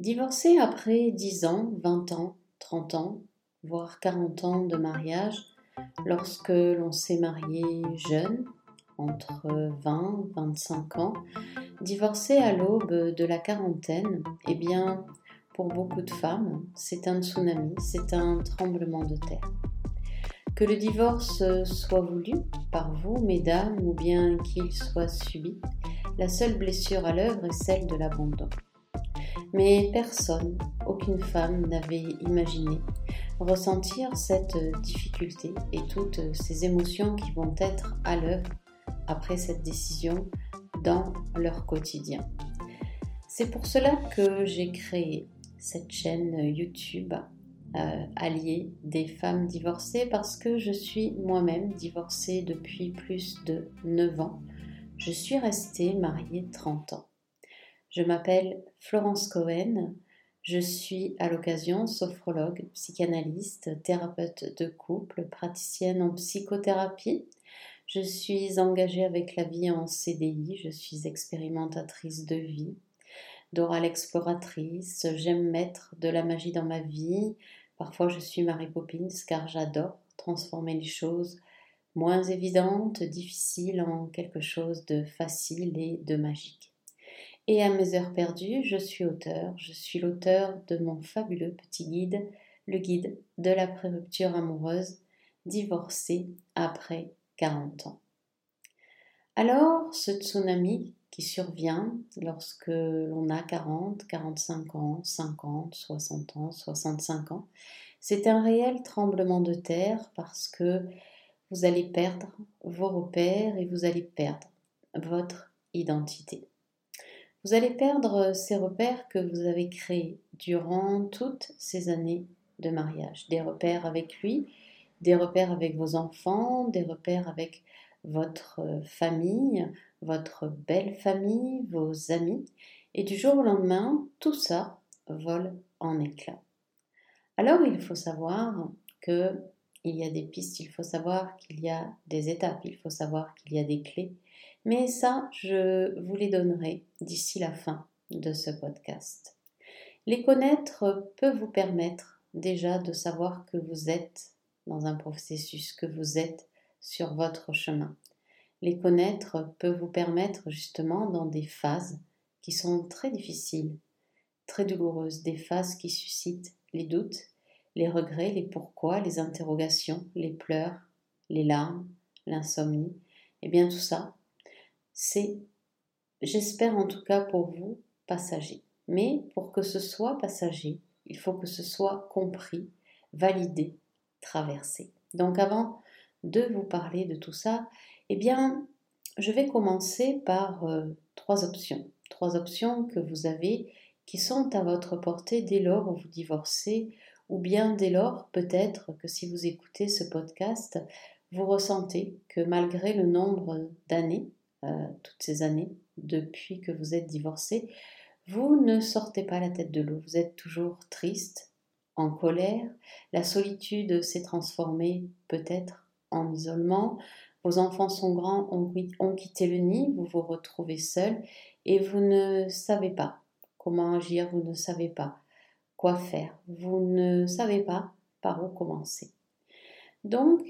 Divorcer après 10 ans, 20 ans, 30 ans, voire 40 ans de mariage, lorsque l'on s'est marié jeune, entre 20 et 25 ans, divorcer à l'aube de la quarantaine, eh bien, pour beaucoup de femmes, c'est un tsunami, c'est un tremblement de terre. Que le divorce soit voulu par vous, mesdames, ou bien qu'il soit subi, la seule blessure à l'œuvre est celle de l'abandon. Mais personne, aucune femme n'avait imaginé ressentir cette difficulté et toutes ces émotions qui vont être à l'œuvre après cette décision dans leur quotidien. C'est pour cela que j'ai créé cette chaîne YouTube euh, alliée des femmes divorcées parce que je suis moi-même divorcée depuis plus de 9 ans. Je suis restée mariée 30 ans. Je m'appelle Florence Cohen. Je suis à l'occasion sophrologue, psychanalyste, thérapeute de couple, praticienne en psychothérapie. Je suis engagée avec la vie en CDI, je suis expérimentatrice de vie, d'oral exploratrice, j'aime mettre de la magie dans ma vie. Parfois je suis Marie Poppins car j'adore transformer les choses moins évidentes, difficiles en quelque chose de facile et de magique. Et à mes heures perdues, je suis auteur. Je suis l'auteur de mon fabuleux petit guide, le guide de la pré-rupture amoureuse, divorcée après 40 ans. Alors, ce tsunami qui survient lorsque l'on a 40, 45 ans, 50, 60 ans, 65 ans, c'est un réel tremblement de terre parce que vous allez perdre vos repères et vous allez perdre votre identité. Vous allez perdre ces repères que vous avez créés durant toutes ces années de mariage. Des repères avec lui, des repères avec vos enfants, des repères avec votre famille, votre belle famille, vos amis. Et du jour au lendemain, tout ça vole en éclats. Alors il faut savoir que il y a des pistes, il faut savoir qu'il y a des étapes, il faut savoir qu'il y a des clés, mais ça, je vous les donnerai d'ici la fin de ce podcast. Les connaître peut vous permettre déjà de savoir que vous êtes dans un processus, que vous êtes sur votre chemin. Les connaître peut vous permettre justement dans des phases qui sont très difficiles, très douloureuses, des phases qui suscitent les doutes, les regrets, les pourquoi, les interrogations, les pleurs, les larmes, l'insomnie. Et eh bien tout ça, c'est, j'espère en tout cas pour vous, passager. Mais pour que ce soit passager, il faut que ce soit compris, validé, traversé. Donc avant de vous parler de tout ça, eh bien, je vais commencer par euh, trois options. Trois options que vous avez qui sont à votre portée dès lors où vous divorcez ou bien dès lors peut-être que si vous écoutez ce podcast, vous ressentez que malgré le nombre d'années toutes ces années depuis que vous êtes divorcé, vous ne sortez pas la tête de l'eau, vous êtes toujours triste, en colère, la solitude s'est transformée peut-être en isolement, vos enfants sont grands, ont, ont quitté le nid, vous vous retrouvez seul et vous ne savez pas comment agir, vous ne savez pas quoi faire, vous ne savez pas par où commencer. Donc,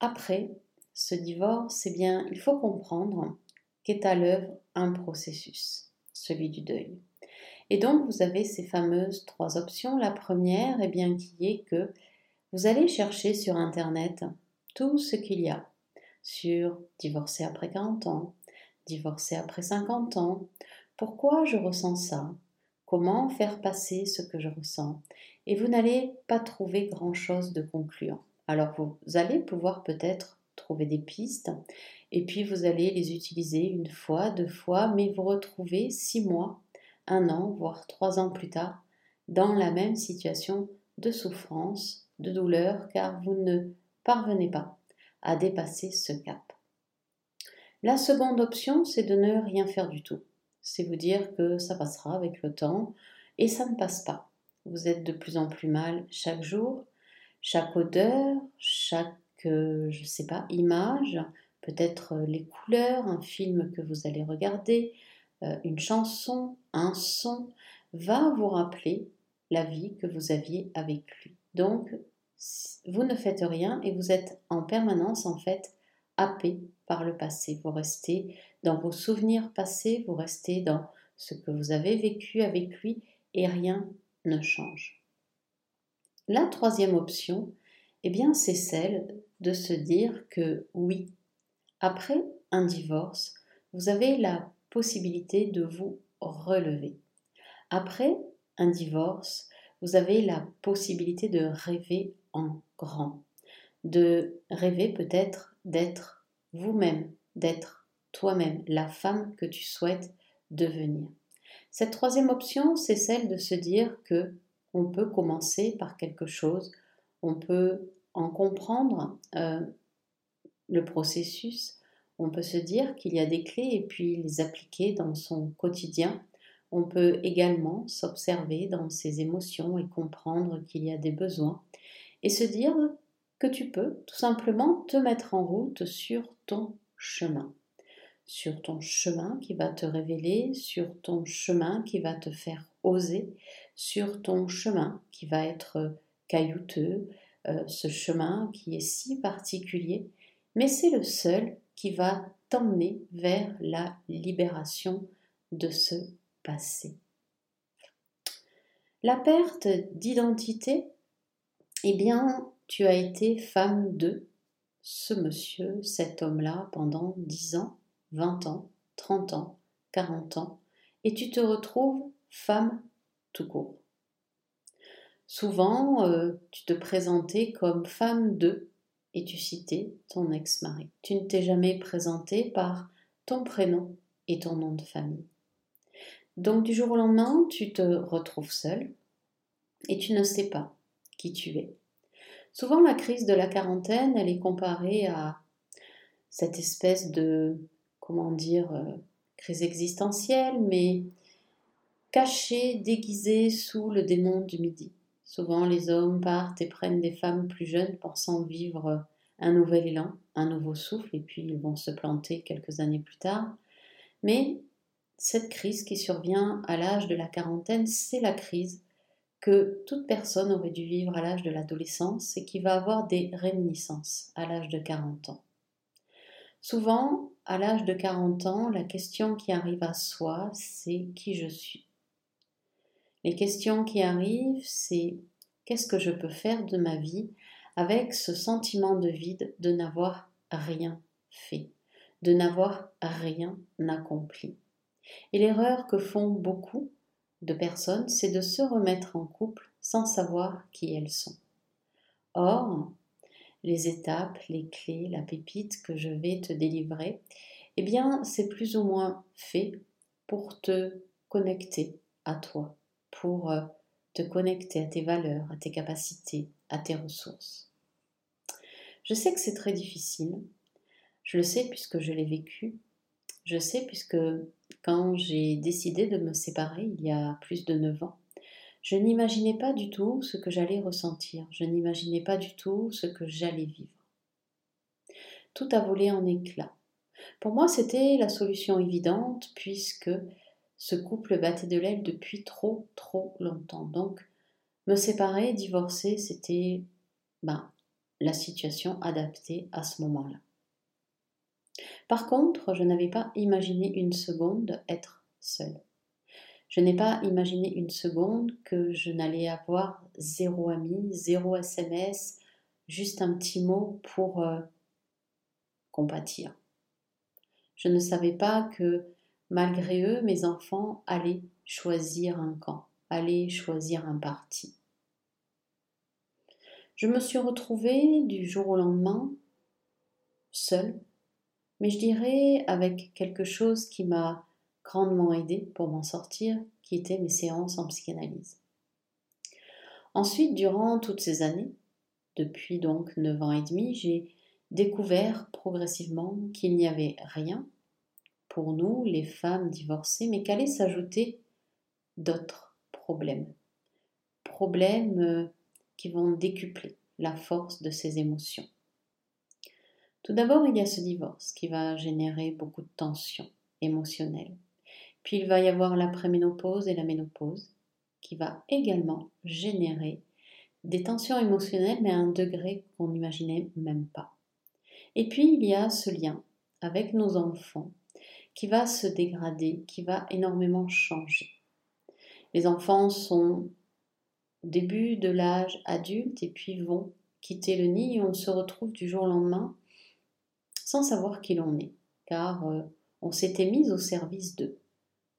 après ce divorce, eh bien, il faut comprendre à l'œuvre un processus, celui du deuil. Et donc vous avez ces fameuses trois options. La première, est bien, qui est que vous allez chercher sur Internet tout ce qu'il y a sur divorcer après 40 ans, divorcer après 50 ans, pourquoi je ressens ça, comment faire passer ce que je ressens, et vous n'allez pas trouver grand-chose de concluant. Alors vous allez pouvoir peut-être trouver des pistes et puis vous allez les utiliser une fois, deux fois, mais vous retrouvez six mois, un an, voire trois ans plus tard, dans la même situation de souffrance, de douleur, car vous ne parvenez pas à dépasser ce cap. La seconde option, c'est de ne rien faire du tout. C'est vous dire que ça passera avec le temps et ça ne passe pas. Vous êtes de plus en plus mal chaque jour, chaque odeur, chaque, euh, je sais pas, image, peut-être euh, les couleurs, un film que vous allez regarder, euh, une chanson, un son, va vous rappeler la vie que vous aviez avec lui. Donc, vous ne faites rien et vous êtes en permanence en fait happé par le passé. Vous restez dans vos souvenirs passés, vous restez dans ce que vous avez vécu avec lui et rien ne change. La troisième option, eh bien, c'est celle de se dire que oui, après un divorce, vous avez la possibilité de vous relever. Après un divorce, vous avez la possibilité de rêver en grand, de rêver peut-être d'être vous-même, d'être toi-même, la femme que tu souhaites devenir. Cette troisième option, c'est celle de se dire que on peut commencer par quelque chose, on peut en comprendre euh, le processus, on peut se dire qu'il y a des clés et puis les appliquer dans son quotidien. On peut également s'observer dans ses émotions et comprendre qu'il y a des besoins et se dire que tu peux tout simplement te mettre en route sur ton chemin. Sur ton chemin qui va te révéler, sur ton chemin qui va te faire oser, sur ton chemin qui va être caillouteux, euh, ce chemin qui est si particulier, mais c'est le seul qui va t'emmener vers la libération de ce passé. La perte d'identité, eh bien, tu as été femme de ce monsieur, cet homme-là, pendant 10 ans, 20 ans, 30 ans, 40 ans, et tu te retrouves femme tout court. Souvent, euh, tu te présentais comme femme de et tu citais ton ex-mari. Tu ne t'es jamais présenté par ton prénom et ton nom de famille. Donc du jour au lendemain, tu te retrouves seul et tu ne sais pas qui tu es. Souvent, la crise de la quarantaine, elle est comparée à cette espèce de, comment dire, euh, crise existentielle, mais cachée, déguisée sous le démon du midi. Souvent, les hommes partent et prennent des femmes plus jeunes pensant vivre un nouvel élan, un nouveau souffle, et puis ils vont se planter quelques années plus tard. Mais cette crise qui survient à l'âge de la quarantaine, c'est la crise que toute personne aurait dû vivre à l'âge de l'adolescence et qui va avoir des réminiscences à l'âge de 40 ans. Souvent, à l'âge de 40 ans, la question qui arrive à soi, c'est qui je suis? Les questions qui arrivent, c'est qu'est-ce que je peux faire de ma vie avec ce sentiment de vide de n'avoir rien fait, de n'avoir rien accompli. Et l'erreur que font beaucoup de personnes, c'est de se remettre en couple sans savoir qui elles sont. Or, les étapes, les clés, la pépite que je vais te délivrer, eh bien, c'est plus ou moins fait pour te connecter à toi, pour euh, te connecter à tes valeurs, à tes capacités, à tes ressources. Je sais que c'est très difficile. Je le sais puisque je l'ai vécu. Je sais puisque quand j'ai décidé de me séparer il y a plus de 9 ans, je n'imaginais pas du tout ce que j'allais ressentir. Je n'imaginais pas du tout ce que j'allais vivre. Tout a volé en éclats. Pour moi, c'était la solution évidente puisque ce couple battait de l'aile depuis trop, trop longtemps. Donc, me séparer, divorcer, c'était ben, la situation adaptée à ce moment-là. Par contre, je n'avais pas imaginé une seconde être seule. Je n'ai pas imaginé une seconde que je n'allais avoir zéro ami, zéro SMS, juste un petit mot pour euh, compatir. Je ne savais pas que Malgré eux, mes enfants allaient choisir un camp, allaient choisir un parti. Je me suis retrouvée du jour au lendemain seule, mais je dirais avec quelque chose qui m'a grandement aidée pour m'en sortir, qui étaient mes séances en psychanalyse. Ensuite, durant toutes ces années, depuis donc neuf ans et demi, j'ai découvert progressivement qu'il n'y avait rien pour nous, les femmes divorcées, mais qu'allaient s'ajouter d'autres problèmes. Problèmes euh, qui vont décupler la force de ces émotions. Tout d'abord, il y a ce divorce qui va générer beaucoup de tensions émotionnelles. Puis il va y avoir l'après-ménopause et la ménopause qui va également générer des tensions émotionnelles, mais à un degré qu'on n'imaginait même pas. Et puis, il y a ce lien avec nos enfants qui va se dégrader, qui va énormément changer. Les enfants sont au début de l'âge adulte et puis vont quitter le nid et on se retrouve du jour au lendemain sans savoir qui l'on est, car euh, on s'était mis au service d'eux,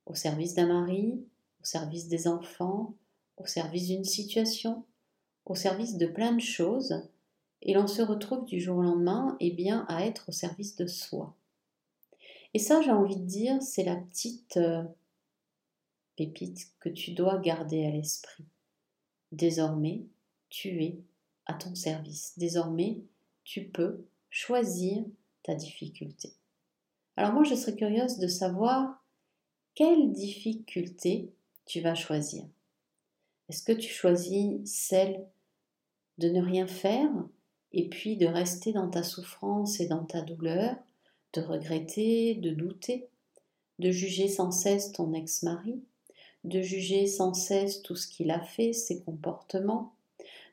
au service d'un mari, au service des enfants, au service d'une situation, au service de plein de choses, et l'on se retrouve du jour au lendemain eh bien, à être au service de soi. Et ça, j'ai envie de dire, c'est la petite euh, pépite que tu dois garder à l'esprit. Désormais, tu es à ton service. Désormais, tu peux choisir ta difficulté. Alors moi, je serais curieuse de savoir quelle difficulté tu vas choisir. Est-ce que tu choisis celle de ne rien faire et puis de rester dans ta souffrance et dans ta douleur, de regretter, de douter, de juger sans cesse ton ex-mari, de juger sans cesse tout ce qu'il a fait, ses comportements,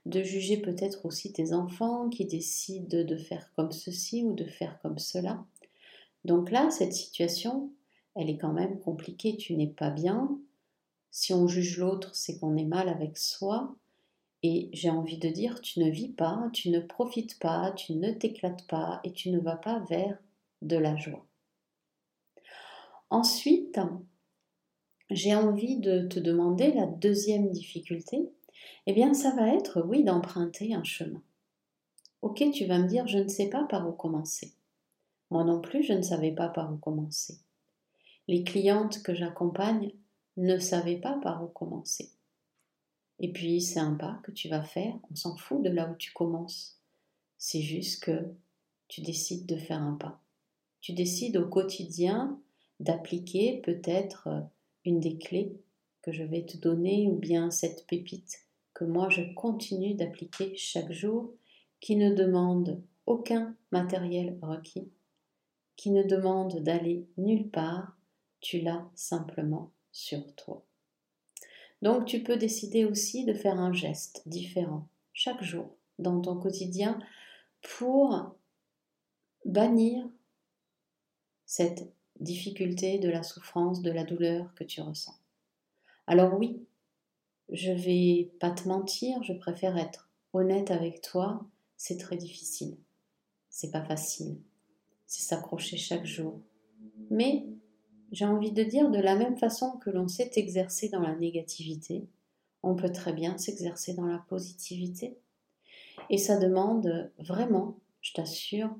de juger peut-être aussi tes enfants qui décident de faire comme ceci ou de faire comme cela. Donc là, cette situation, elle est quand même compliquée, tu n'es pas bien. Si on juge l'autre, c'est qu'on est mal avec soi. Et j'ai envie de dire, tu ne vis pas, tu ne profites pas, tu ne t'éclates pas et tu ne vas pas vers de la joie. Ensuite, j'ai envie de te demander la deuxième difficulté. Eh bien, ça va être, oui, d'emprunter un chemin. Ok, tu vas me dire, je ne sais pas par où commencer. Moi non plus, je ne savais pas par où commencer. Les clientes que j'accompagne ne savaient pas par où commencer. Et puis, c'est un pas que tu vas faire, on s'en fout de là où tu commences. C'est juste que tu décides de faire un pas. Tu décides au quotidien d'appliquer peut-être euh, une des clés que je vais te donner ou bien cette pépite que moi je continue d'appliquer chaque jour qui ne demande aucun matériel requis, qui ne demande d'aller nulle part, tu l'as simplement sur toi. Donc tu peux décider aussi de faire un geste différent chaque jour dans ton quotidien pour bannir cette difficulté de la souffrance, de la douleur que tu ressens. Alors oui, je vais pas te mentir, je préfère être honnête avec toi, c'est très difficile. C'est pas facile. C'est s'accrocher chaque jour. Mais j'ai envie de dire de la même façon que l'on s'est exercé dans la négativité, on peut très bien s'exercer dans la positivité. Et ça demande vraiment, je t'assure,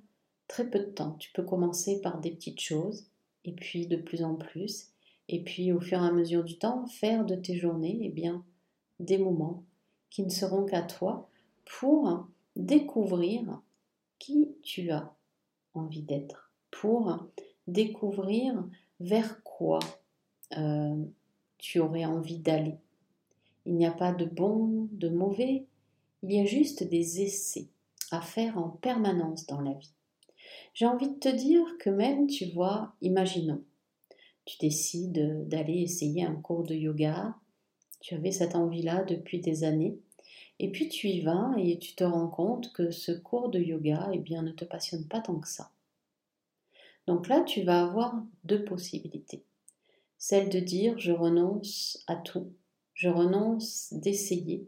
très peu de temps. Tu peux commencer par des petites choses, et puis de plus en plus, et puis au fur et à mesure du temps, faire de tes journées eh bien, des moments qui ne seront qu'à toi pour découvrir qui tu as envie d'être, pour découvrir vers quoi euh, tu aurais envie d'aller. Il n'y a pas de bon, de mauvais, il y a juste des essais à faire en permanence dans la vie. J'ai envie de te dire que même, tu vois, imaginons, tu décides d'aller essayer un cours de yoga, tu avais cette envie-là depuis des années, et puis tu y vas et tu te rends compte que ce cours de yoga eh bien, ne te passionne pas tant que ça. Donc là, tu vas avoir deux possibilités. Celle de dire je renonce à tout, je renonce d'essayer,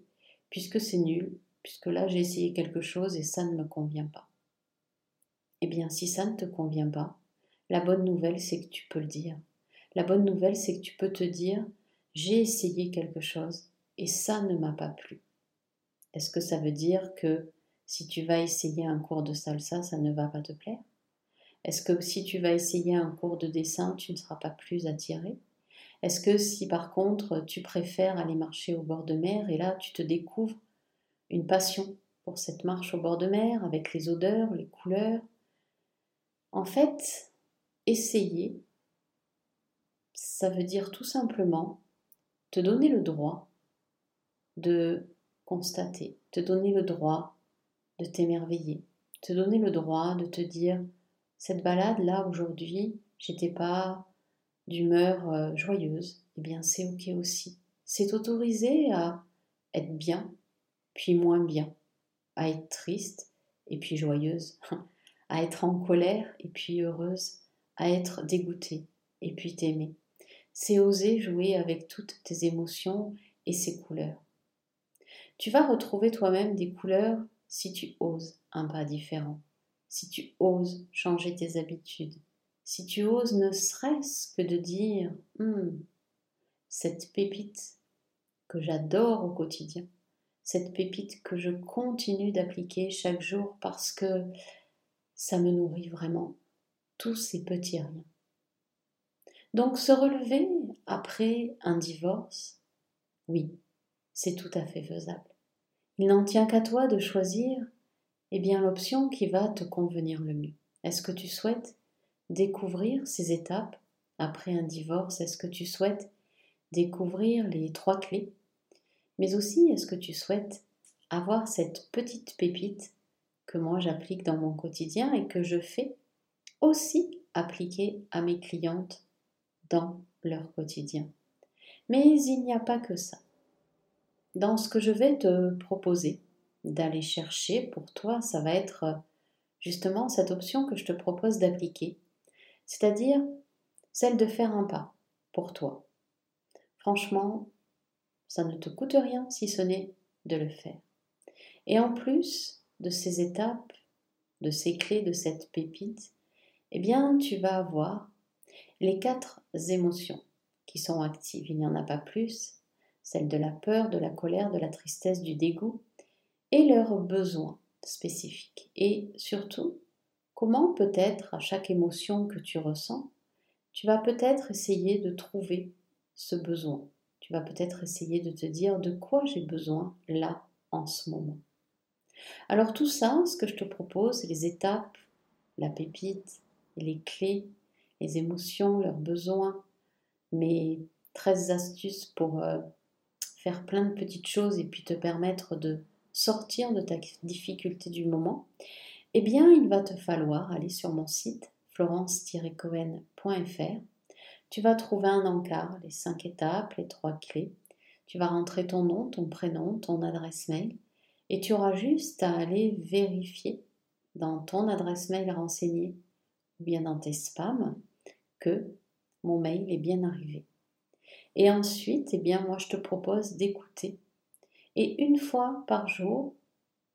puisque c'est nul, puisque là j'ai essayé quelque chose et ça ne me convient pas. Eh bien, si ça ne te convient pas, la bonne nouvelle, c'est que tu peux le dire. La bonne nouvelle, c'est que tu peux te dire j'ai essayé quelque chose et ça ne m'a pas plu. Est-ce que ça veut dire que si tu vas essayer un cours de salsa, ça ne va pas te plaire? Est-ce que si tu vas essayer un cours de dessin, tu ne seras pas plus attiré? Est-ce que si par contre tu préfères aller marcher au bord de mer et là tu te découvres une passion pour cette marche au bord de mer avec les odeurs, les couleurs En fait, essayer, ça veut dire tout simplement te donner le droit de constater, te donner le droit de t'émerveiller, te donner le droit de te dire cette balade là aujourd'hui, j'étais pas d'humeur euh, joyeuse, eh bien c'est ok aussi. c'est t'autoriser à être bien, puis moins bien, à être triste et puis joyeuse, à être en colère et puis heureuse, à être dégoûtée et puis t'aimer. C'est oser jouer avec toutes tes émotions et ses couleurs. Tu vas retrouver toi-même des couleurs si tu oses un pas différent, si tu oses changer tes habitudes, si tu oses ne serait-ce que de dire hum, cette pépite que j'adore au quotidien, cette pépite que je continue d'appliquer chaque jour parce que ça me nourrit vraiment, tous ces petits riens. Donc se relever après un divorce, oui, c'est tout à fait faisable. Il n'en tient qu'à toi de choisir eh bien l'option qui va te convenir le mieux. Est-ce que tu souhaites découvrir ces étapes après un divorce? Est-ce que tu souhaites découvrir les trois clés? Mais aussi, est-ce que tu souhaites avoir cette petite pépite que moi j'applique dans mon quotidien et que je fais aussi appliquer à mes clientes dans leur quotidien. Mais il n'y a pas que ça. Dans ce que je vais te proposer d'aller chercher pour toi, ça va être justement cette option que je te propose d'appliquer, c'est-à-dire celle de faire un pas pour toi. Franchement, ça ne te coûte rien si ce n'est de le faire. Et en plus de ces étapes, de ces clés, de cette pépite, eh bien, tu vas avoir les quatre émotions qui sont actives. Il n'y en a pas plus. Celle de la peur, de la colère, de la tristesse, du dégoût et leurs besoins spécifiques. Et surtout, comment peut-être à chaque émotion que tu ressens, tu vas peut-être essayer de trouver ce besoin. Tu vas peut-être essayer de te dire de quoi j'ai besoin là en ce moment. Alors tout ça, ce que je te propose, les étapes, la pépite, les clés, les émotions, leurs besoins, mes 13 astuces pour euh, faire plein de petites choses et puis te permettre de sortir de ta difficulté du moment, eh bien, il va te falloir aller sur mon site florence-cohen.fr. Tu vas trouver un encart, les cinq étapes, les trois clés. Tu vas rentrer ton nom, ton prénom, ton adresse mail et tu auras juste à aller vérifier dans ton adresse mail renseignée ou bien dans tes spams que mon mail est bien arrivé. Et ensuite, eh bien, moi, je te propose d'écouter et une fois par jour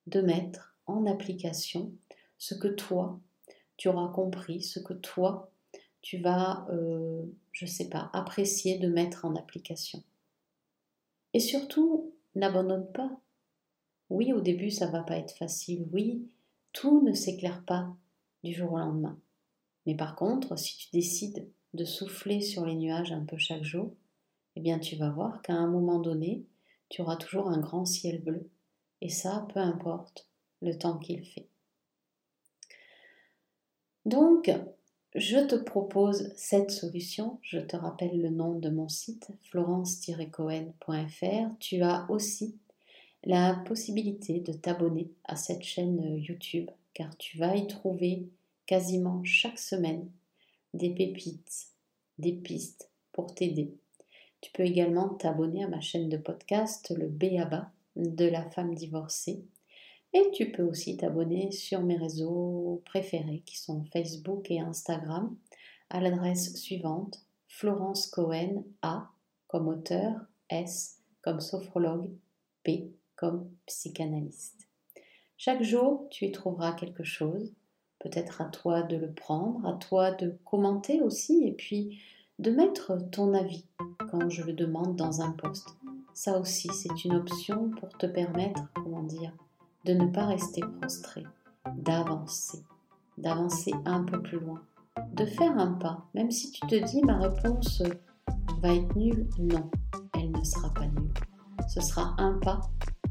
de mettre en application ce que toi, tu auras compris, ce que toi, tu vas, euh, je ne sais pas, apprécier de mettre en application. Et surtout, n'abandonne pas. Oui, au début, ça va pas être facile. Oui, tout ne s'éclaire pas du jour au lendemain. Mais par contre, si tu décides de souffler sur les nuages un peu chaque jour, eh bien tu vas voir qu'à un moment donné, tu auras toujours un grand ciel bleu. Et ça, peu importe le temps qu'il fait. Donc, je te propose cette solution. Je te rappelle le nom de mon site, florence-cohen.fr. Tu as aussi la possibilité de t'abonner à cette chaîne YouTube, car tu vas y trouver quasiment chaque semaine des pépites, des pistes pour t'aider. Tu peux également t'abonner à ma chaîne de podcast, le BABA de la femme divorcée. Et tu peux aussi t'abonner sur mes réseaux préférés qui sont Facebook et Instagram à l'adresse suivante Florence Cohen A comme auteur, S comme sophrologue, P comme psychanalyste. Chaque jour, tu y trouveras quelque chose peut-être à toi de le prendre, à toi de commenter aussi, et puis de mettre ton avis quand je le demande dans un post. Ça aussi, c'est une option pour te permettre, comment dire, de ne pas rester prostré, d'avancer, d'avancer un peu plus loin, de faire un pas, même si tu te dis ma réponse va être nulle, non, elle ne sera pas nulle. Ce sera un pas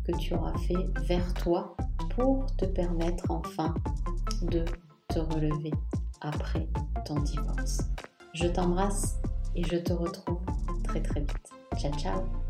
que tu auras fait vers toi pour te permettre enfin de te relever après ton divorce. Je t'embrasse et je te retrouve très très vite. Ciao ciao